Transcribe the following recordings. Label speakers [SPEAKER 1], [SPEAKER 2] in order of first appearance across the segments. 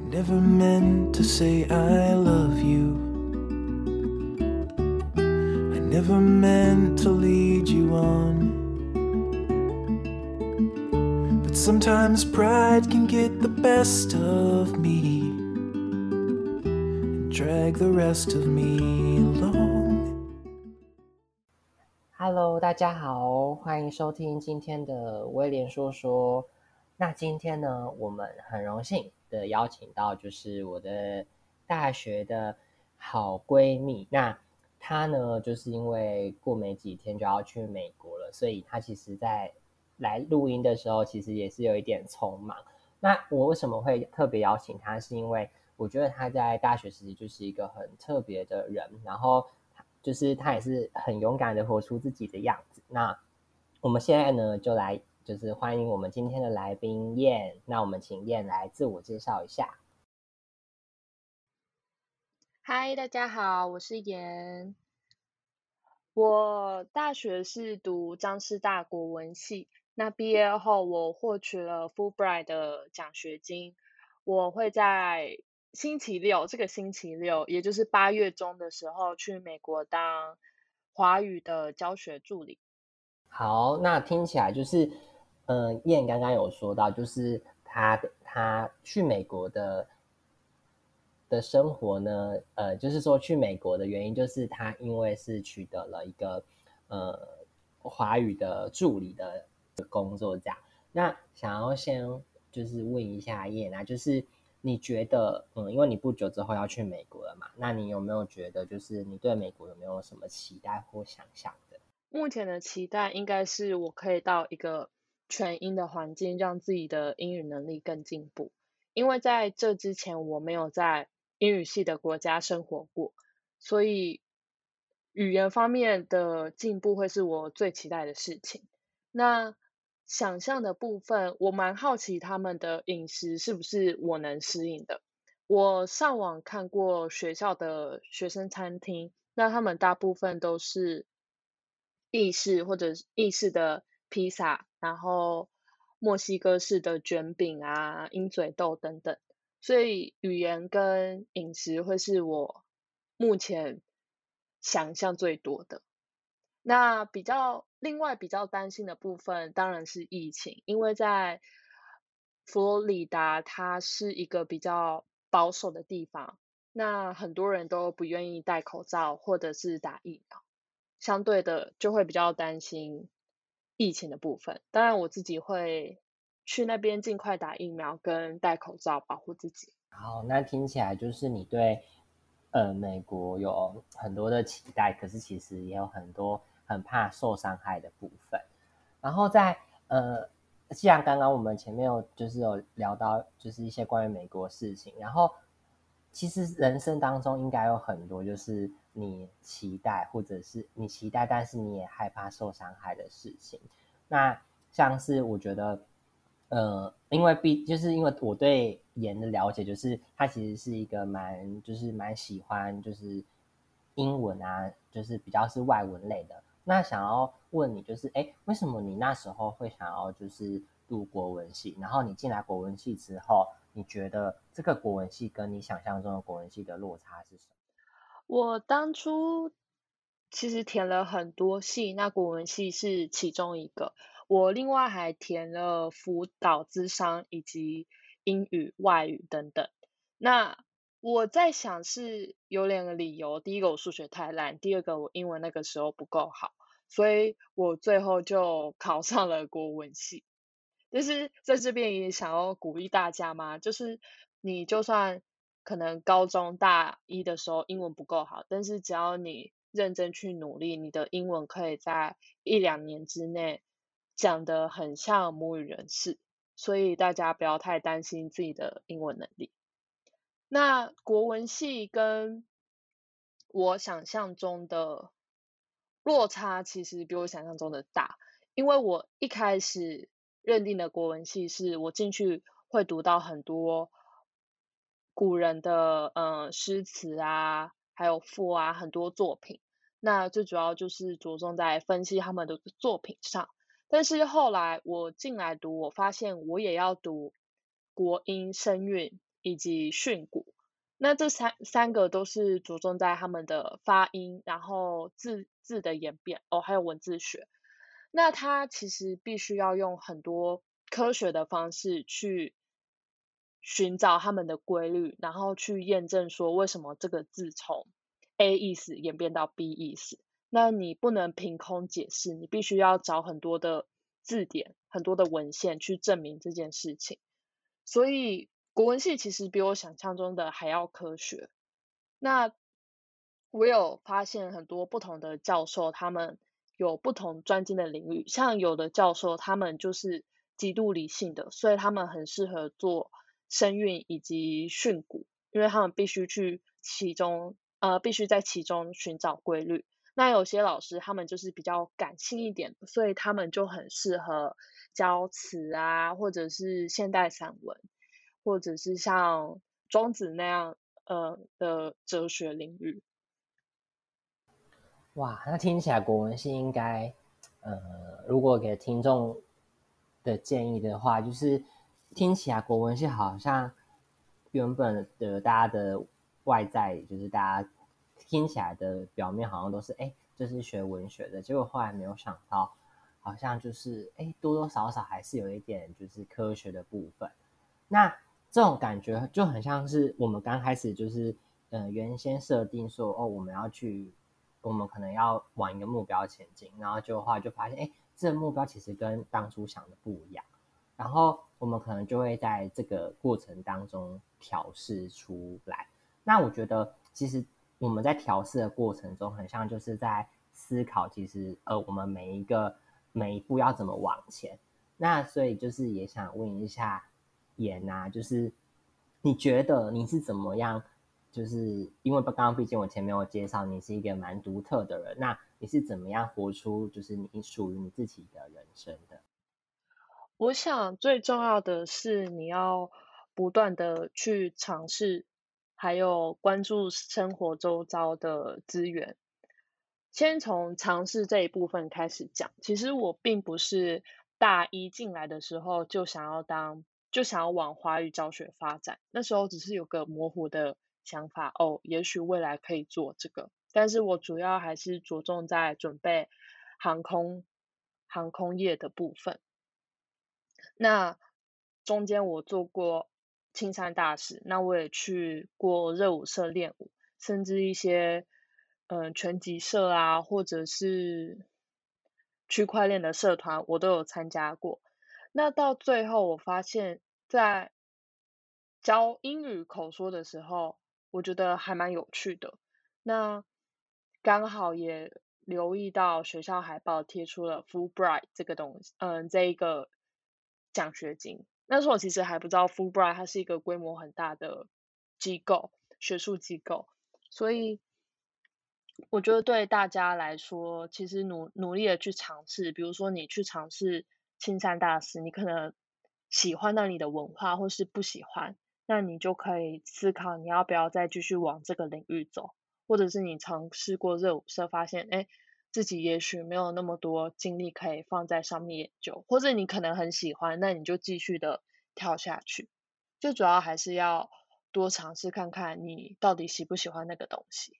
[SPEAKER 1] never meant to say I love you. I never meant to lead you on. But sometimes pride can get the best of me and drag the rest of me along.
[SPEAKER 2] Hello，大家好，欢迎收听今天的威廉说说。那今天呢，我们很荣幸 的邀请到就是我的大学的好闺蜜。那她呢，就是因为过没几天就要去美国了，所以她其实在来录音的时候，其实也是有一点匆忙。那我为什么会特别邀请她？是因为我觉得她在大学时期就是一个很特别的人，然后就是她也是很勇敢的活出自己的样子。那我们现在呢，就来。就是欢迎我们今天的来宾燕，那我们请燕来自我介绍一下。
[SPEAKER 3] 嗨，大家好，我是燕。我大学是读张师大国文系，那毕业后我获取了 Fulbright 的奖学金，我会在星期六，这个星期六，也就是八月中的时候去美国当华语的教学助理。
[SPEAKER 2] 好，那听起来就是。嗯，燕刚刚有说到，就是他他去美国的的生活呢，呃，就是说去美国的原因，就是他因为是取得了一个呃华语的助理的工作，这样。那想要先就是问一下燕啊，就是你觉得，嗯，因为你不久之后要去美国了嘛，那你有没有觉得，就是你对美国有没有什么期待或想象的？
[SPEAKER 3] 目前的期待应该是我可以到一个。全英的环境让自己的英语能力更进步，因为在这之前我没有在英语系的国家生活过，所以语言方面的进步会是我最期待的事情。那想象的部分，我蛮好奇他们的饮食是不是我能适应的。我上网看过学校的学生餐厅，那他们大部分都是意式或者意式的披萨。然后墨西哥式的卷饼啊、鹰嘴豆等等，所以语言跟饮食会是我目前想象最多的。那比较另外比较担心的部分当然是疫情，因为在佛罗里达它是一个比较保守的地方，那很多人都不愿意戴口罩或者是打疫苗，相对的就会比较担心。疫情的部分，当然我自己会去那边尽快打疫苗跟戴口罩保护自己。
[SPEAKER 2] 好，那听起来就是你对呃美国有很多的期待，可是其实也有很多很怕受伤害的部分。然后在呃，既然刚刚我们前面有就是有聊到就是一些关于美国事情，然后其实人生当中应该有很多就是。你期待，或者是你期待，但是你也害怕受伤害的事情。那像是我觉得，呃，因为毕就是因为我对言的了解，就是他其实是一个蛮就是蛮喜欢就是英文啊，就是比较是外文类的。那想要问你，就是哎，为什么你那时候会想要就是读国文系？然后你进来国文系之后，你觉得这个国文系跟你想象中的国文系的落差是什么？
[SPEAKER 3] 我当初其实填了很多系，那国文系是其中一个。我另外还填了辅导、智商以及英语、外语等等。那我在想是有两个理由：第一个我数学太烂，第二个我英文那个时候不够好，所以我最后就考上了国文系。就是在这边也想要鼓励大家嘛，就是你就算。可能高中大一的时候英文不够好，但是只要你认真去努力，你的英文可以在一两年之内讲得很像母语人士，所以大家不要太担心自己的英文能力。那国文系跟我想象中的落差其实比我想象中的大，因为我一开始认定的国文系是我进去会读到很多。古人的呃诗词啊，还有赋啊，很多作品。那最主要就是着重在分析他们的作品上。但是后来我进来读，我发现我也要读国音声韵以及训诂。那这三三个都是着重在他们的发音，然后字字的演变哦，还有文字学。那它其实必须要用很多科学的方式去寻找他们的规律，然后去验证说为什么这个字从 A 意思演变到 B 意思。那你不能凭空解释，你必须要找很多的字典、很多的文献去证明这件事情。所以。国文系其实比我想象中的还要科学。那我有发现很多不同的教授，他们有不同专精的领域。像有的教授，他们就是极度理性的，所以他们很适合做声韵以及训诂，因为他们必须去其中，呃，必须在其中寻找规律。那有些老师，他们就是比较感性一点，所以他们就很适合教词啊，或者是现代散文。或者是像庄子那样呃的哲学领域，
[SPEAKER 2] 哇，那听起来国文系应该呃，如果给听众的建议的话，就是听起来国文系好像原本的大家的外在，就是大家听起来的表面好像都是哎，就是学文学的，结果后来没有想到，好像就是哎，多多少少还是有一点就是科学的部分，那。这种感觉就很像是我们刚开始就是，呃，原先设定说，哦，我们要去，我们可能要往一个目标前进，然后就后来就发现，哎，这个目标其实跟当初想的不一样，然后我们可能就会在这个过程当中调试出来。那我觉得，其实我们在调试的过程中，很像就是在思考，其实呃，我们每一个每一步要怎么往前。那所以就是也想问一下。演啊，就是你觉得你是怎么样？就是因为刚刚毕竟我前面有介绍，你是一个蛮独特的人，那你是怎么样活出就是你属于你自己的人生的？
[SPEAKER 3] 我想最重要的是你要不断的去尝试，还有关注生活周遭的资源。先从尝试这一部分开始讲。其实我并不是大一进来的时候就想要当。就想要往华语教学发展，那时候只是有个模糊的想法哦，也许未来可以做这个，但是我主要还是着重在准备航空航空业的部分。那中间我做过青山大使，那我也去过热舞社练舞，甚至一些嗯拳击社啊，或者是区块链的社团，我都有参加过。那到最后，我发现，在教英语口说的时候，我觉得还蛮有趣的。那刚好也留意到学校海报贴出了 Fulbright 这个东西，嗯，这一个奖学金。那时候我其实还不知道 Fulbright 它是一个规模很大的机构，学术机构。所以我觉得对大家来说，其实努努力的去尝试，比如说你去尝试。青山大师，你可能喜欢那里的文化，或是不喜欢，那你就可以思考你要不要再继续往这个领域走，或者是你尝试过热舞社，发现哎自己也许没有那么多精力可以放在上面研究，或者你可能很喜欢，那你就继续的跳下去。最主要还是要多尝试看看你到底喜不喜欢那个东西，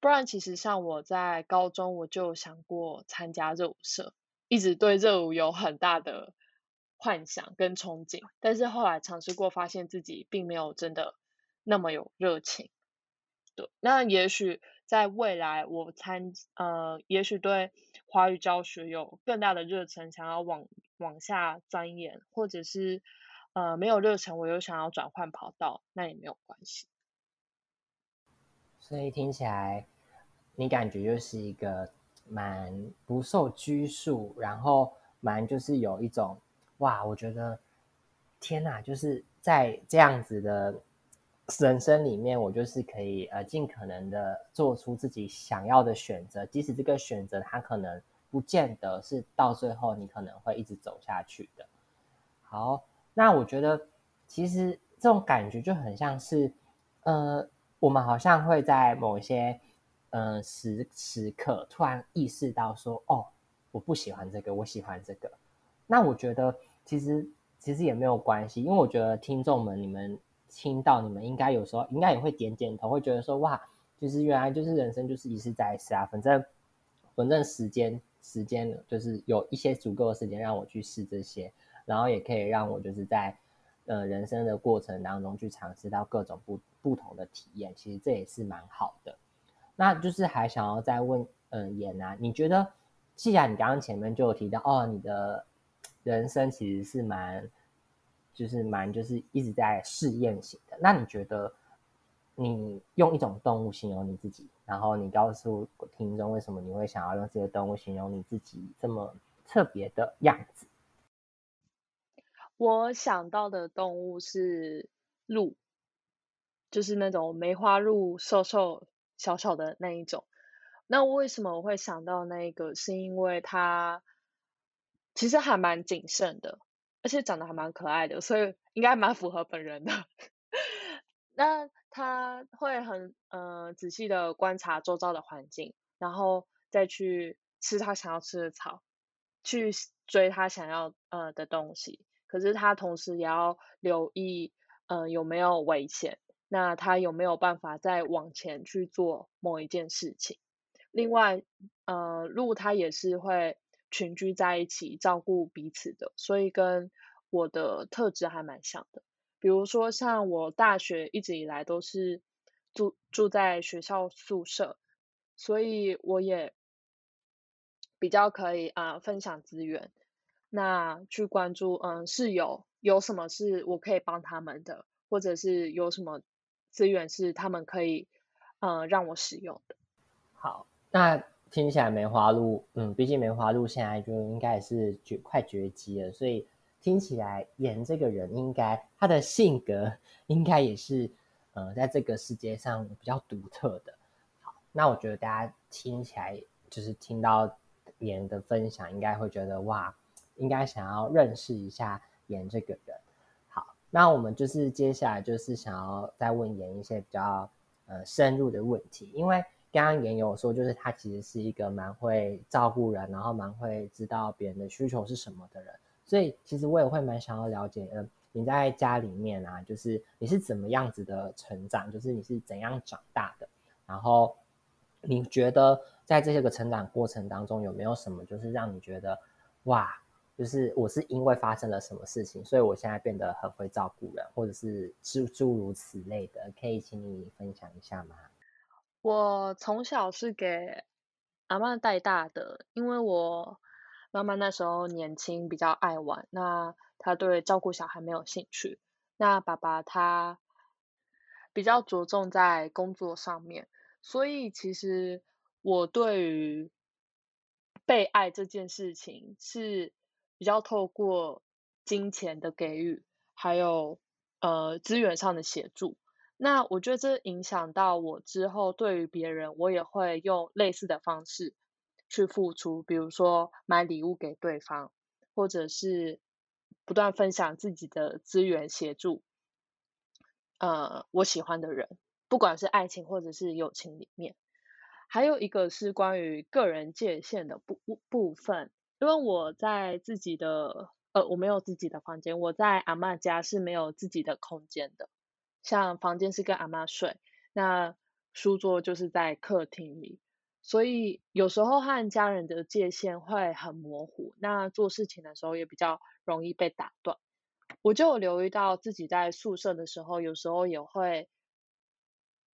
[SPEAKER 3] 不然其实像我在高中我就想过参加热舞社。一直对热舞有很大的幻想跟憧憬，但是后来尝试过，发现自己并没有真的那么有热情。对，那也许在未来我参呃，也许对华语教学有更大的热忱，想要往往下钻研，或者是呃没有热忱，我又想要转换跑道，那也没有关系。
[SPEAKER 2] 所以听起来，你感觉就是一个。蛮不受拘束，然后蛮就是有一种哇，我觉得天哪，就是在这样子的人生里面，我就是可以呃尽可能的做出自己想要的选择，即使这个选择它可能不见得是到最后你可能会一直走下去的。好，那我觉得其实这种感觉就很像是呃，我们好像会在某一些。嗯，时时刻突然意识到说，哦，我不喜欢这个，我喜欢这个。那我觉得其实其实也没有关系，因为我觉得听众们你们听到，你们应该有时候应该也会点点头，会觉得说哇，就是原来就是人生就是一次再一次啊，反正反正时间时间就是有一些足够的时间让我去试这些，然后也可以让我就是在呃人生的过程当中去尝试到各种不不同的体验，其实这也是蛮好的。那就是还想要再问嗯妍啊，你觉得既然你刚刚前面就有提到哦，你的人生其实是蛮。就是蛮就是一直在试验型的，那你觉得你用一种动物形容你自己，然后你告诉听众为什么你会想要用这个动物形容你自己这么特别的样子？
[SPEAKER 3] 我想到的动物是鹿，就是那种梅花鹿，瘦瘦小小的那一种。那为什么我会想到那个？是因为它其实还蛮谨慎的。而且长得还蛮可爱的，所以应该蛮符合本人的。那他会很呃仔细的观察周遭的环境，然后再去吃他想要吃的草，去追他想要呃的东西。可是他同时也要留意呃有没有危险，那他有没有办法再往前去做某一件事情。另外呃鹿它也是会。群居在一起照顾彼此的，所以跟我的特质还蛮像的。比如说，像我大学一直以来都是住住在学校宿舍，所以我也比较可以啊分享资源，那去关注嗯室友有什么是我可以帮他们的，或者是有什么资源是他们可以嗯让我使用的。
[SPEAKER 2] 好，那。听起来梅花鹿，嗯，毕竟梅花鹿现在就应该也是绝快绝迹了，所以听起来演这个人应该他的性格 应该也是，呃，在这个世界上比较独特的。好，那我觉得大家听起来就是听到演的分享，应该会觉得哇，应该想要认识一下演这个人。好，那我们就是接下来就是想要再问演一些比较呃深入的问题，因为。刚刚也有说，就是他其实是一个蛮会照顾人，然后蛮会知道别人的需求是什么的人。所以其实我也会蛮想要了解，嗯，你在家里面啊，就是你是怎么样子的成长，就是你是怎样长大的。然后你觉得在这些个成长过程当中，有没有什么就是让你觉得哇，就是我是因为发生了什么事情，所以我现在变得很会照顾人，或者是诸诸如此类的，可以请你分享一下吗？
[SPEAKER 3] 我从小是给阿妈带大的，因为我妈妈那时候年轻，比较爱玩，那她对照顾小孩没有兴趣。那爸爸他比较着重在工作上面，所以其实我对于被爱这件事情是比较透过金钱的给予，还有呃资源上的协助。那我觉得这影响到我之后对于别人，我也会用类似的方式去付出，比如说买礼物给对方，或者是不断分享自己的资源协助，呃，我喜欢的人，不管是爱情或者是友情里面。还有一个是关于个人界限的部部分，因为我在自己的呃，我没有自己的房间，我在阿妈家是没有自己的空间的。像房间是跟阿妈睡，那书桌就是在客厅里，所以有时候和家人的界限会很模糊，那做事情的时候也比较容易被打断。我就有留意到自己在宿舍的时候，有时候也会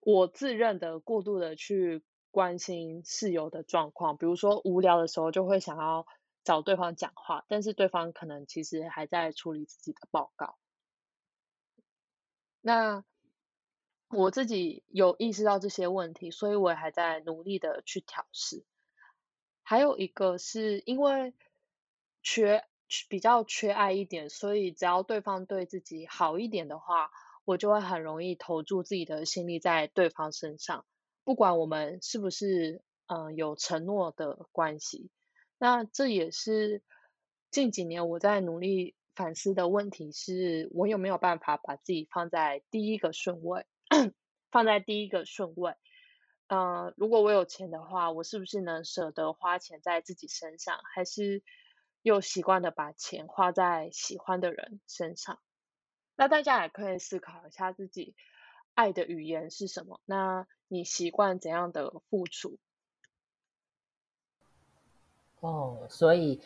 [SPEAKER 3] 我自认的过度的去关心室友的状况，比如说无聊的时候就会想要找对方讲话，但是对方可能其实还在处理自己的报告。那我自己有意识到这些问题，所以我还在努力的去调试。还有一个是因为缺比较缺爱一点，所以只要对方对自己好一点的话，我就会很容易投注自己的心力在对方身上，不管我们是不是嗯有承诺的关系。那这也是近几年我在努力。反思的问题是我有没有办法把自己放在第一个顺位，放在第一个顺位。嗯，如果我有钱的话，我是不是能舍得花钱在自己身上，还是又习惯的把钱花在喜欢的人身上？那大家也可以思考一下自己爱的语言是什么？那你习惯怎样的付出？
[SPEAKER 2] 哦，所以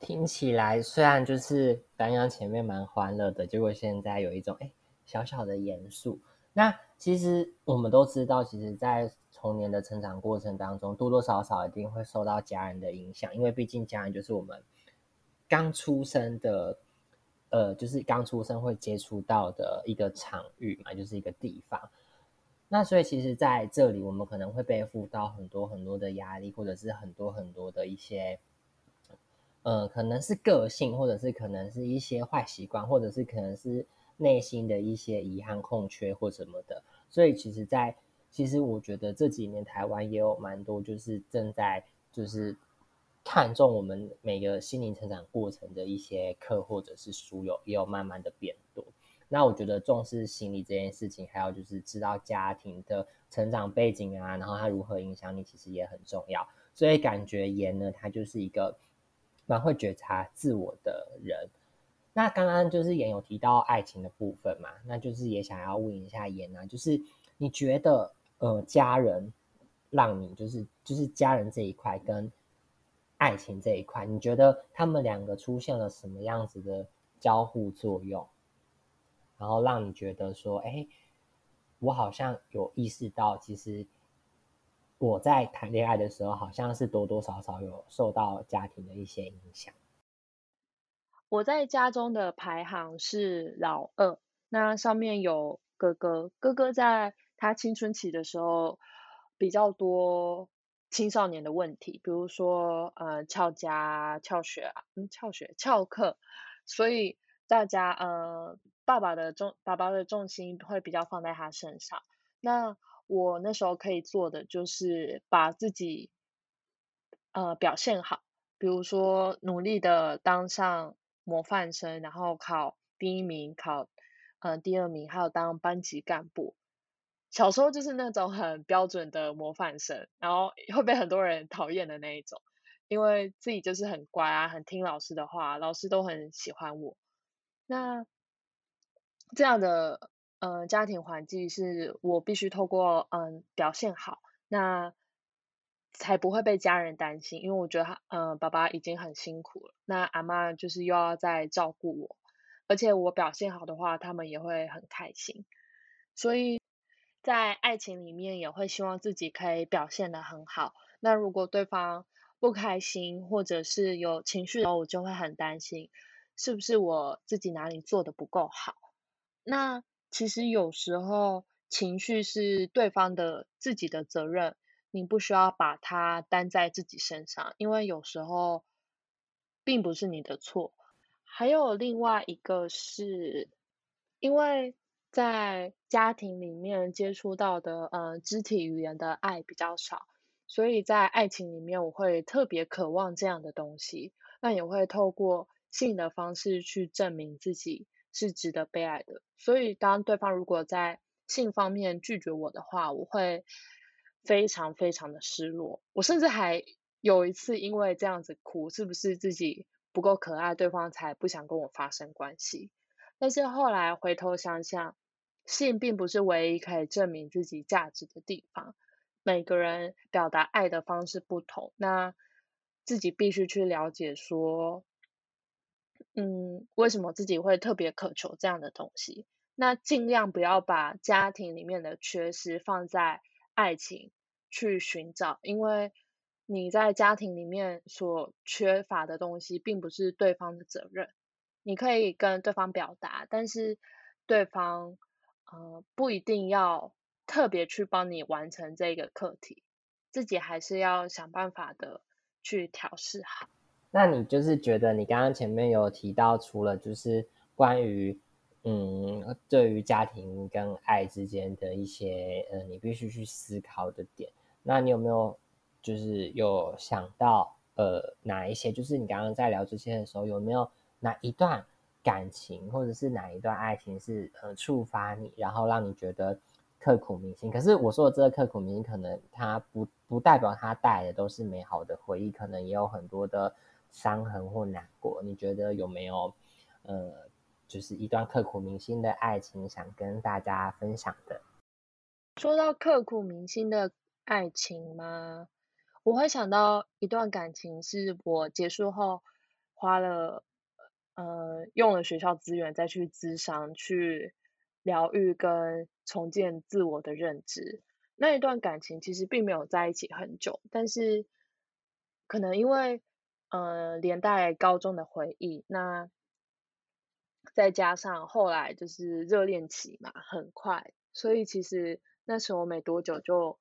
[SPEAKER 2] 听起来虽然就是刚刚前面蛮欢乐的，结果现在有一种哎小小的严肃。那其实我们都知道，其实，在童年的成长过程当中，多多少少一定会受到家人的影响，因为毕竟家人就是我们刚出生的，呃，就是刚出生会接触到的一个场域嘛，就是一个地方。那所以其实在这里，我们可能会背负到很多很多的压力，或者是很多很多的一些，呃，可能是个性，或者是可能是一些坏习惯，或者是可能是内心的一些遗憾、空缺或什么的。所以其实，在其实我觉得这几年台湾也有蛮多，就是正在就是看重我们每个心灵成长过程的一些课或者是书，有也有慢慢的变多。那我觉得重视心理这件事情，还有就是知道家庭的成长背景啊，然后它如何影响你，其实也很重要。所以感觉盐呢，他就是一个蛮会觉察自我的人。那刚刚就是严有提到爱情的部分嘛，那就是也想要问一下严啊，就是你觉得呃家人让你就是就是家人这一块跟爱情这一块，你觉得他们两个出现了什么样子的交互作用？然后让你觉得说，哎，我好像有意识到，其实我在谈恋爱的时候，好像是多多少少有受到家庭的一些影响。
[SPEAKER 3] 我在家中的排行是老二，那上面有哥哥。哥哥在他青春期的时候比较多青少年的问题，比如说呃翘家、翘学啊，嗯翘学、翘课，所以大家呃。爸爸的重，爸爸的重心会比较放在他身上。那我那时候可以做的就是把自己，呃，表现好，比如说努力的当上模范生，然后考第一名，考，嗯，第二名，还有当班级干部。小时候就是那种很标准的模范生，然后会被很多人讨厌的那一种，因为自己就是很乖啊，很听老师的话，老师都很喜欢我。那。这样的呃家庭环境是我必须透过嗯表现好，那才不会被家人担心，因为我觉得他嗯爸爸已经很辛苦了，那阿妈就是又要再照顾我，而且我表现好的话，他们也会很开心，所以在爱情里面也会希望自己可以表现的很好。那如果对方不开心或者是有情绪的时候，我就会很担心，是不是我自己哪里做的不够好。那其实有时候情绪是对方的自己的责任，你不需要把它担在自己身上，因为有时候并不是你的错。还有另外一个是，因为在家庭里面接触到的呃肢体语言的爱比较少，所以在爱情里面我会特别渴望这样的东西，那也会透过性的方式去证明自己。是值得被爱的，所以当对方如果在性方面拒绝我的话，我会非常非常的失落。我甚至还有一次因为这样子哭，是不是自己不够可爱，对方才不想跟我发生关系？但是后来回头想想，性并不是唯一可以证明自己价值的地方。每个人表达爱的方式不同，那自己必须去了解说。嗯，为什么自己会特别渴求这样的东西？那尽量不要把家庭里面的缺失放在爱情去寻找，因为你在家庭里面所缺乏的东西，并不是对方的责任。你可以跟对方表达，但是对方呃不一定要特别去帮你完成这个课题，自己还是要想办法的去调试好。
[SPEAKER 2] 那你就是觉得你刚刚前面有提到，除了就是关于嗯，对于家庭跟爱之间的一些呃，你必须去思考的点，那你有没有就是有想到呃哪一些？就是你刚刚在聊这些的时候，有没有哪一段感情或者是哪一段爱情是呃触发你，然后让你觉得刻骨铭心？可是我说的这个刻骨铭心，可能它不不代表它带来的都是美好的回忆，可能也有很多的。伤痕或难过，你觉得有没有呃就是一段刻骨铭心的爱情，想跟大家分享的。
[SPEAKER 3] 说到刻骨铭心的爱情吗？我会想到一段感情，是我结束后花了呃用了学校资源再去咨商、去疗愈跟重建自我的认知。那一段感情其实并没有在一起很久，但是可能因为呃连带高中的回忆，那再加上后来就是热恋期嘛，很快，所以其实那时候没多久就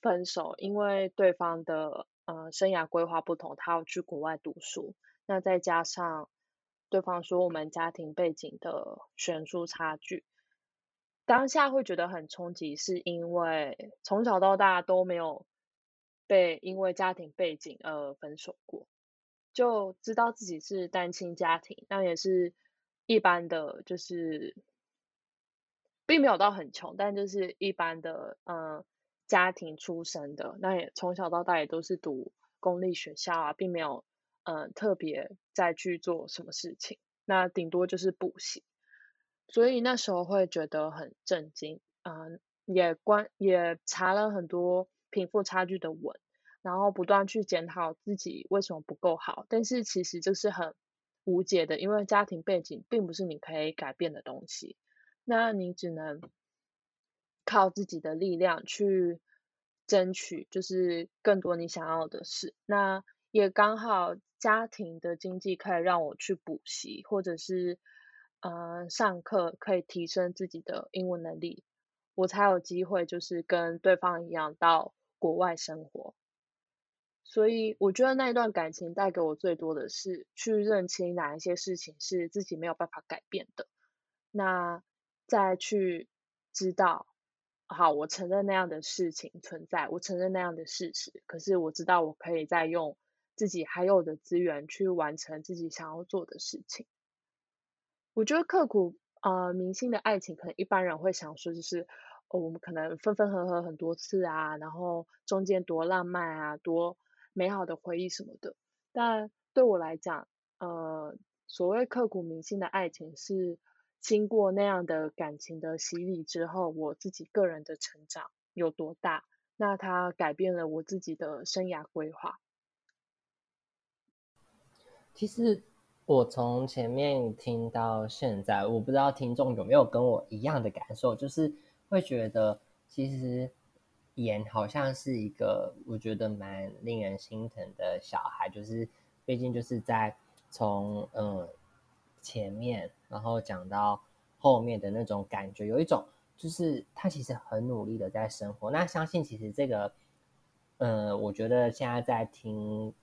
[SPEAKER 3] 分手，因为对方的呃生涯规划不同，他要去国外读书，那再加上对方说我们家庭背景的悬殊差距。当下会觉得很冲击，是因为从小到大都没有被因为家庭背景而分手过，就知道自己是单亲家庭，那也是一般的，就是并没有到很穷，但就是一般的嗯家庭出身的，那也从小到大也都是读公立学校啊，并没有嗯特别再去做什么事情，那顶多就是补习。所以那时候会觉得很震惊，嗯，也关也查了很多贫富差距的文，然后不断去检讨自己为什么不够好，但是其实这是很无解的，因为家庭背景并不是你可以改变的东西，那你只能靠自己的力量去争取，就是更多你想要的事。那也刚好家庭的经济可以让我去补习，或者是。呃，上课可以提升自己的英文能力，我才有机会就是跟对方一样到国外生活。所以我觉得那一段感情带给我最多的是去认清哪一些事情是自己没有办法改变的，那再去知道，好，我承认那样的事情存在，我承认那样的事实，可是我知道我可以再用自己还有的资源去完成自己想要做的事情。我觉得刻骨呃铭心的爱情，可能一般人会想说，就是哦我们可能分分合合很多次啊，然后中间多浪漫啊，多美好的回忆什么的。但对我来讲，呃，所谓刻骨铭心的爱情，是经过那样的感情的洗礼之后，我自己个人的成长有多大，那它改变了我自己的生涯规划。
[SPEAKER 2] 其实。我从前面听到现在，我不知道听众有没有跟我一样的感受，就是会觉得其实演好像是一个我觉得蛮令人心疼的小孩，就是毕竟就是在从嗯前面然后讲到后面的那种感觉，有一种就是他其实很努力的在生活。那相信其实这个，嗯，我觉得现在在听。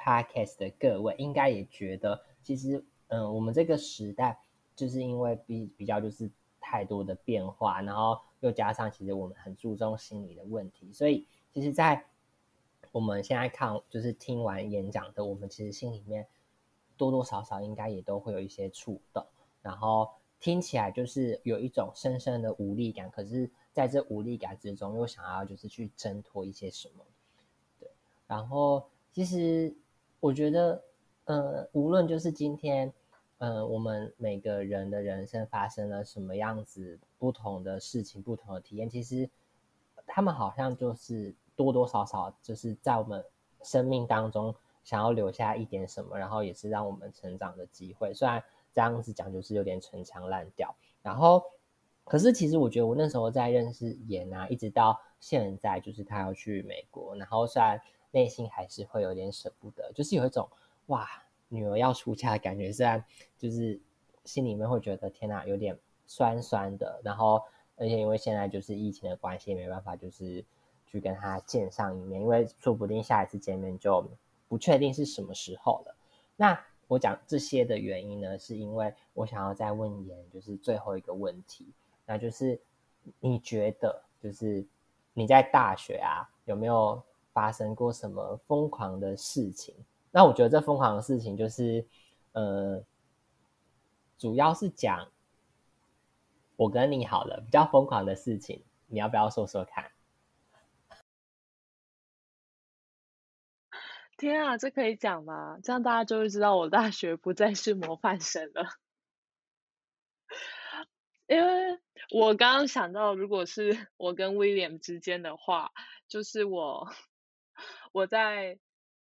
[SPEAKER 2] Podcast 的各位应该也觉得，其实，嗯，我们这个时代就是因为比比较就是太多的变化，然后又加上其实我们很注重心理的问题，所以其实，在我们现在看就是听完演讲的，我们其实心里面多多少少应该也都会有一些触动，然后听起来就是有一种深深的无力感，可是在这无力感之中又想要就是去挣脱一些什么，对，然后其实。我觉得，呃，无论就是今天，嗯，我们每个人的人生发生了什么样子不同的事情、不同的体验，其实他们好像就是多多少少就是在我们生命当中想要留下一点什么，然后也是让我们成长的机会。虽然这样子讲就是有点陈腔滥调，然后，可是其实我觉得我那时候在认识严啊，一直到现在，就是他要去美国，然后虽然。内心还是会有点舍不得，就是有一种哇，女儿要出嫁的感觉。虽然就是心里面会觉得天哪，有点酸酸的。然后，而且因为现在就是疫情的关系，没办法就是去跟他见上一面，因为说不定下一次见面就不确定是什么时候了。那我讲这些的原因呢，是因为我想要再问言，就是最后一个问题，那就是你觉得，就是你在大学啊，有没有？发生过什么疯狂的事情？那我觉得这疯狂的事情就是，呃，主要是讲我跟你好了，比较疯狂的事情，你要不要说说看？
[SPEAKER 3] 天啊，这可以讲吗？这样大家就会知道我大学不再是模范生了。因为我刚刚想到，如果是我跟威廉之间的话，就是我我在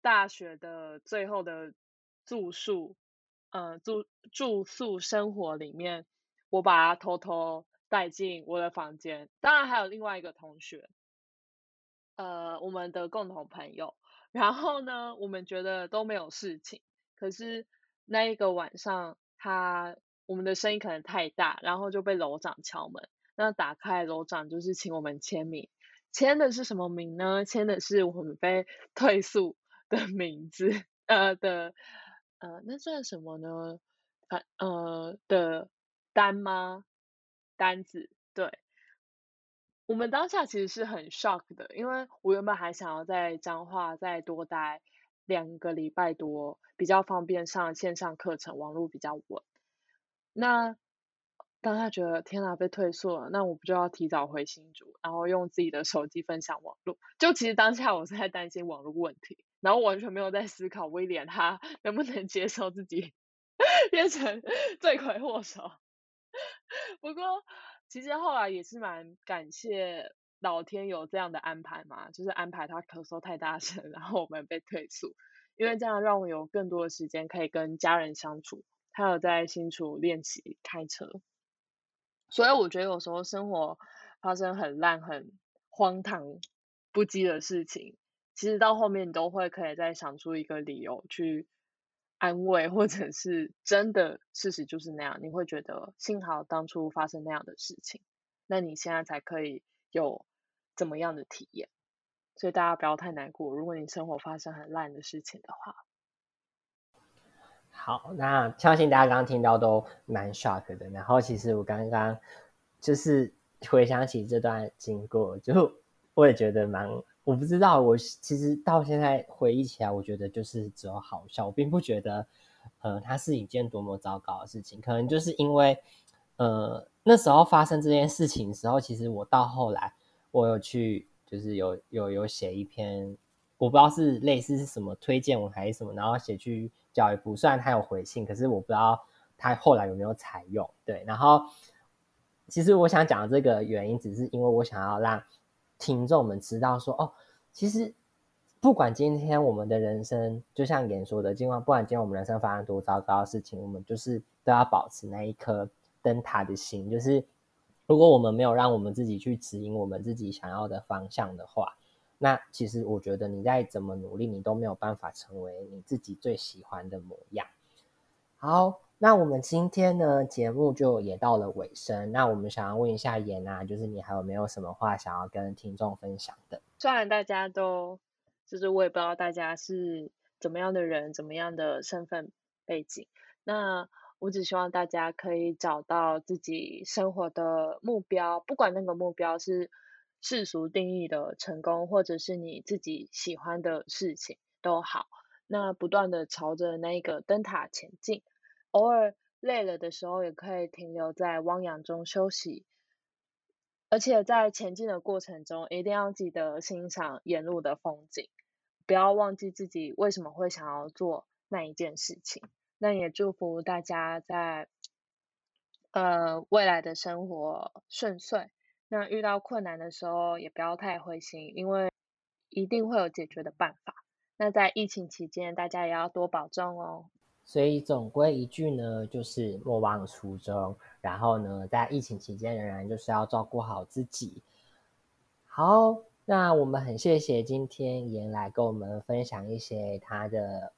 [SPEAKER 3] 大学的最后的住宿，呃，住住宿生活里面，我把他偷偷带进我的房间。当然还有另外一个同学，呃，我们的共同朋友。然后呢，我们觉得都没有事情。可是那一个晚上，他我们的声音可能太大，然后就被楼长敲门。那打开楼长就是请我们签名，签的是什么名呢？签的是我们被退宿 的名字，呃的呃，那算什么呢？反呃的单吗？单子对。我们当下其实是很 shock 的，因为我原本还想要在彰化再多待两个礼拜多，比较方便上线上课程，网络比较稳。那当下觉得天哪，被退缩了，那我不就要提早回新竹，然后用自己的手机分享网络？就其实当下我是在担心网络问题，然后完全没有在思考威廉他能不能接受自己 变成罪魁祸首。不过。其实后来也是蛮感谢老天有这样的安排嘛，就是安排他咳嗽太大声，然后我们被退宿，因为这样让我有更多的时间可以跟家人相处，还有在新竹练习开车。所以我觉得有时候生活发生很烂、很荒唐不羁的事情，其实到后面你都会可以再想出一个理由去。安慰，或者是真的事实就是那样，你会觉得幸好当初发生那样的事情，那你现在才可以有怎么样的体验。所以大家不要太难过，如果你生活发生很烂的事情的话。
[SPEAKER 2] 好，那相信大家刚刚听到都蛮 shock 的。然后其实我刚刚就是回想起这段经过，就我也觉得蛮。我不知道，我其实到现在回忆起来，我觉得就是只有好笑，我并不觉得，呃，它是一件多么糟糕的事情。可能就是因为，呃，那时候发生这件事情的时候，其实我到后来，我有去，就是有有有写一篇，我不知道是类似是什么推荐文还是什么，然后写去教育部，虽然他有回信，可是我不知道他后来有没有采用。对，然后其实我想讲这个原因，只是因为我想要让。听众们知道说哦，其实不管今天我们的人生，就像言说的，尽管不管今天我们人生发生多糟糕的事情，我们就是都要保持那一颗灯塔的心。就是如果我们没有让我们自己去指引我们自己想要的方向的话，那其实我觉得你再怎么努力，你都没有办法成为你自己最喜欢的模样。好。那我们今天呢节目就也到了尾声。那我们想要问一下妍啊，就是你还有没有什么话想要跟听众分享的？
[SPEAKER 3] 虽然大家都，就是我也不知道大家是怎么样的人，怎么样的身份背景。那我只希望大家可以找到自己生活的目标，不管那个目标是世俗定义的成功，或者是你自己喜欢的事情都好。那不断的朝着那个灯塔前进。偶尔累了的时候，也可以停留在汪洋中休息。而且在前进的过程中，一定要记得欣赏沿路的风景，不要忘记自己为什么会想要做那一件事情。那也祝福大家在呃未来的生活顺遂。那遇到困难的时候，也不要太灰心，因为一定会有解决的办法。那在疫情期间，大家也要多保重哦。
[SPEAKER 2] 所以总归一句呢，就是莫忘初衷。然后呢，在疫情期间，仍然就是要照顾好自己。好，那我们很谢谢今天妍来跟我们分享一些他的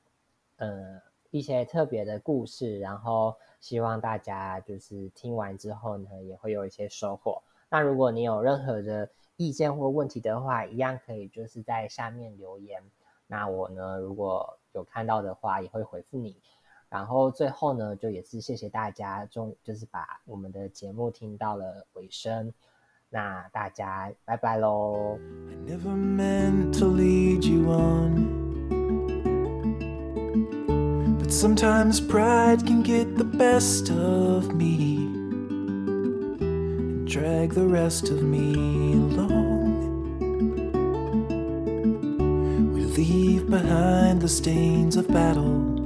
[SPEAKER 2] 呃一些特别的故事。然后希望大家就是听完之后呢，也会有一些收获。那如果你有任何的意见或问题的话，一样可以就是在下面留言。那我呢，如果有看到的话，也会回复你。然后最后呢，就也是谢谢大家，中就是把我们的节目听到了尾声，那大家拜拜喽。
[SPEAKER 1] leave behind the stains of battle.